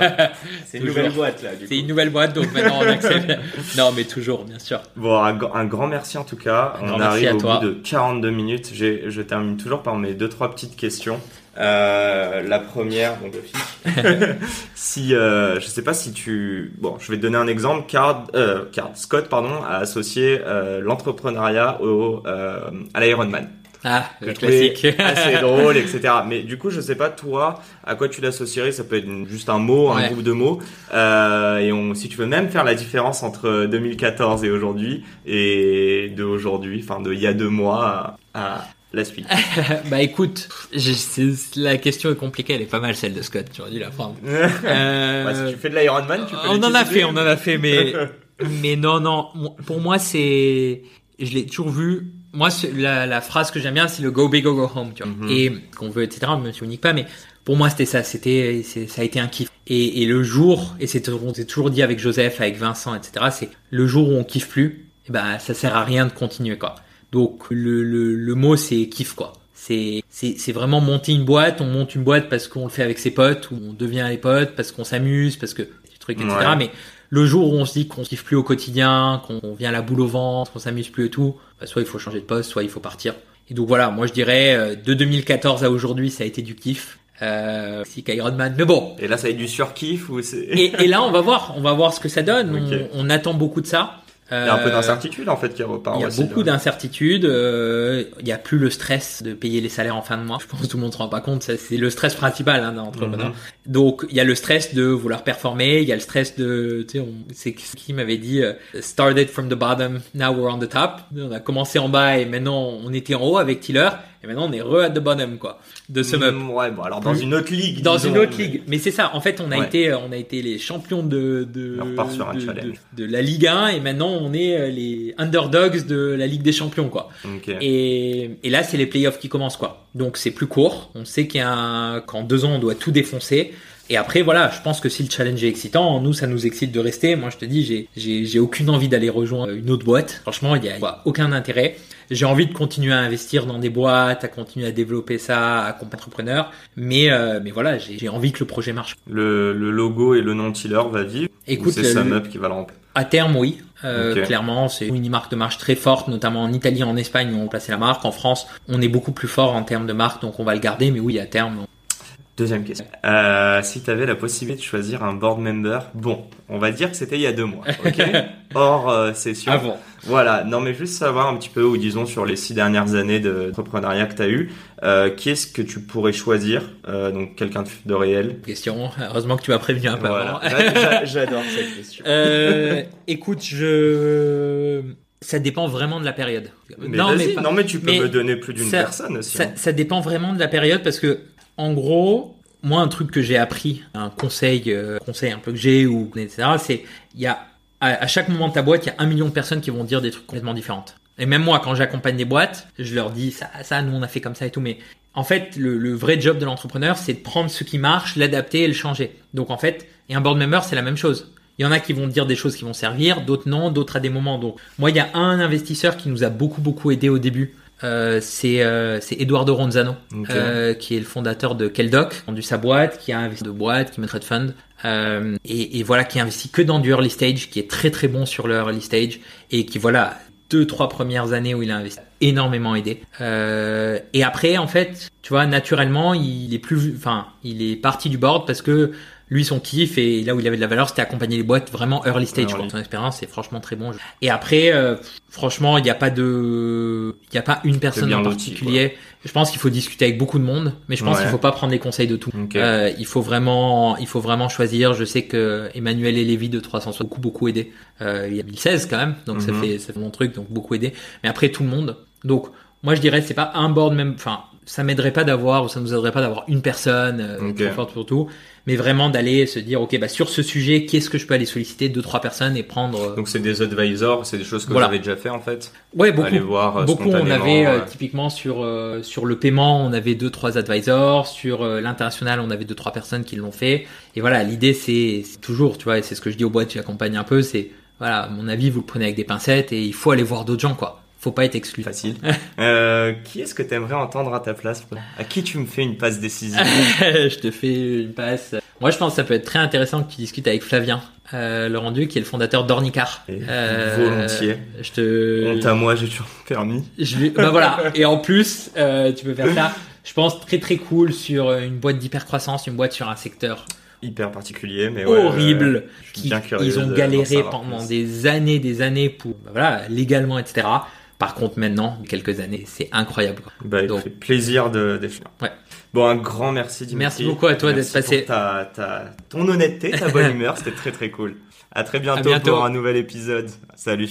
c'est une nouvelle boîte là. C'est une nouvelle boîte donc maintenant on accélère. non mais toujours bien sûr. Bon un, grand merci en tout cas. on arrive au bout de 42 minutes. Je termine toujours par mes deux trois petites questions. Euh, la première, bon, si, euh, je sais pas si tu, bon, je vais te donner un exemple. Card, euh, Card Scott, pardon, a associé euh, l'entrepreneuriat au euh, à l'Ironman. Ah, le classique. assez drôle, etc. Mais du coup, je sais pas toi, à quoi tu l'associerais? Ça peut être juste un mot, un groupe de mots. Euh, et on, si tu veux même faire la différence entre 2014 et aujourd'hui, et de aujourd'hui, enfin de il y a deux mois à, la suite Bah écoute, la question est compliquée, elle est pas mal celle de Scott, tu aurais dû la prendre. euh... si tu fais de l'Ironman, tu peux On en a fait, on en a fait, mais mais non, non. Pour moi, c'est, je l'ai toujours vu. Moi, la, la phrase que j'aime bien, c'est le go big or go home, tu vois. Mhm. Et qu'on veut, etc. Je me unique pas, mais pour moi, c'était ça. C'était, ça a été un kiff. Et, et le jour, et c'est, on s'est toujours dit avec Joseph, avec Vincent, etc. C'est le jour où on kiffe plus, eh ben ça sert à rien de continuer quoi. Donc le, le, le mot c'est kiff quoi. C'est c'est vraiment monter une boîte. On monte une boîte parce qu'on le fait avec ses potes ou on devient les potes parce qu'on s'amuse parce que des trucs etc. Mais le jour où on se dit qu'on kiffe plus au quotidien, qu'on vient la boule au ventre, qu'on s'amuse plus et tout, bah, soit il faut changer de poste, soit il faut partir. Et donc voilà, moi je dirais euh, de 2014 à aujourd'hui, ça a été du kiff. Euh, si Rodman, mais bon. Et là, ça a été du surkiff ou c'est et, et, là, on va voir, on va voir ce que ça donne. On, on, attend beaucoup de ça. Il y a un peu euh, d'incertitude en fait qui repart. Il y a beaucoup d'incertitude. Euh, il n'y a plus le stress de payer les salaires en fin de mois. Je pense que tout le monde se rend pas compte. C'est le stress principal hein, dans mm Donc il y a le stress de vouloir performer. Il y a le stress de, tu sais, c'est qui m'avait dit euh, started from the bottom, now we're on the top. On a commencé en bas et maintenant on était en haut avec Tiller. Et maintenant, on est re at the bottom, quoi, de ce up. Mm, ouais, bon, alors dans une autre ligue. Dans une autre ligue. Mais c'est ça. En fait, on a été, on a été les champions de, de, de, de, la Ligue 1 et maintenant, on est euh, les underdogs de la Ligue des champions, quoi. Et, et là, c'est les playoffs qui commencent, quoi. Donc, c'est plus court. On sait qu'en deux ans, on doit tout défoncer. Et après, voilà, je pense que si le challenge est excitant, nous, ça nous excite de rester. Moi, je te dis, j'ai, j'ai, j'ai aucune envie d'aller rejoindre une autre boîte. Franchement, il y a aucun intérêt j'ai envie de continuer à investir dans des boîtes, à continuer à développer ça, à accompagner entrepreneurs. Mais, euh, mais voilà, j'ai envie que le projet marche. Le, le logo et le nom Tiller va vivre. Écoute, c'est SumUp qui va le remplir? À terme, oui. Euh, Clairement, c'est une marque de marche très forte, notamment en Italie, en Espagne, où on placé la marque. En France, on est beaucoup plus fort en termes de marque, donc on va le garder. Mais oui, à terme, Deuxième question. Euh, si tu avais la possibilité de choisir un board member, bon, on va dire que c'était il y a deux mois, ok Hors euh, session. Avant. Voilà, non mais juste savoir un petit peu, ou disons sur les six dernières années d'entrepreneuriat que tu as eu, euh, qui est-ce que tu pourrais choisir euh, Donc quelqu'un de, réel? Question, heureusement que tu m'as prévenu un peu voilà. J'adore cette question. Euh, écoute, je... Ça dépend vraiment de la période. Mais non, mais non, mais tu peux me donner plus d'une personne aussi. Ça, hein. ça dépend vraiment de la période parce que en gros, moi, un truc que j'ai appris, un conseil, euh, conseil un peu que j'ai ou etc., c'est il y a à, chaque moment de ta boîte, il y a un million de personnes qui vont dire des trucs complètement différents. Et même moi, quand j'accompagne des boîtes, je leur dis ça, ça, nous on a fait comme ça et tout, mais en fait, le, le vrai job de l'entrepreneur, c'est de prendre ce qui marche, l'adapter et le changer. Donc en fait, et un board member, c'est la même chose. Il y en a qui vont dire des choses qui vont servir, d'autres non, d'autres à des moments. Donc moi, il y a un investisseur qui nous a beaucoup beaucoup aidé au début euh, c'est euh, Eduardo Ronzano euh, qui est le fondateur de Keldoc, vendu sa boîte, qui a investi de boîte, qui met de fund. Euh, et, et, voilà qui investit que dans du early stage, qui est très très bon sur le early stage et qui voilà deux trois premières années où il a investi énormément aidé. Euh, et après en fait tu vois naturellement il est plus enfin il est parti du board parce que lui son kiff et là où il avait de la valeur c'était accompagner les boîtes vraiment early stage ah, son expérience c'est franchement très bon. Et après euh, franchement il n'y a pas de il y a pas une personne en particulier. je pense qu'il faut discuter avec beaucoup de monde mais je pense qu'il faut pas prendre les conseils de tout. Euh, il faut vraiment il faut vraiment choisir. Je sais que Emmanuel et Lévy de 300 beaucoup beaucoup aidé. Euh, il y a 2016 quand même. Donc ça mhm. fait ça fait mon truc donc beaucoup aidé. Mais après tout le monde. Donc moi je dirais c'est pas un board même enfin ça m'aiderait pas d'avoir ou ça nous aiderait pas d'avoir une personne euh, okay. forte pour tout mais vraiment d'aller se dire ok bah sur ce sujet qu'est-ce que je peux aller solliciter deux trois personnes et prendre euh, donc c'est des advisors c'est des choses que vous avez déjà fait en fait ouais beaucoup. Aller voir euh, beaucoup on avait euh, typiquement sur sur le paiement on avait deux trois advisors. Sur l'international on avait deux trois personnes qui l'ont fait. Et voilà l'idée c'est toujours tu vois c'est ce que je dis aux boîtes tu accompagnes un peu c'est voilà à mon avis vous le prenez avec des pincettes et il faut aller voir d'autres gens quoi faut pas être exclu. Facile. euh, qui est-ce que tu aimerais entendre à ta place À qui tu me fais une passe décisive Je te fais une passe. Moi, je pense que ça peut être très intéressant que tu discutes avec Flavien euh, Laurent Duc, qui est le fondateur d'Ornicar. Euh, volontiers. Je te. Honte à moi, j'ai toujours permis. Je Bah voilà. Et en plus, euh, tu peux faire ça. Je pense très très cool sur une boîte d'hypercroissance, une boîte sur un secteur hyper particulier, mais horrible. qui, ils ont galéré pendant des années, des années pour, bah voilà, légalement, etc. Par contre, maintenant, quelques années, c'est incroyable. Bah, Donc, fait plaisir de, de Ouais. Bon, un grand merci Dimitri. Merci beaucoup à toi d'être passé. Pour ta, ta, ton honnêteté, ta bonne humeur, c'était très très cool. À très bientôt, à bientôt pour un nouvel épisode. Salut.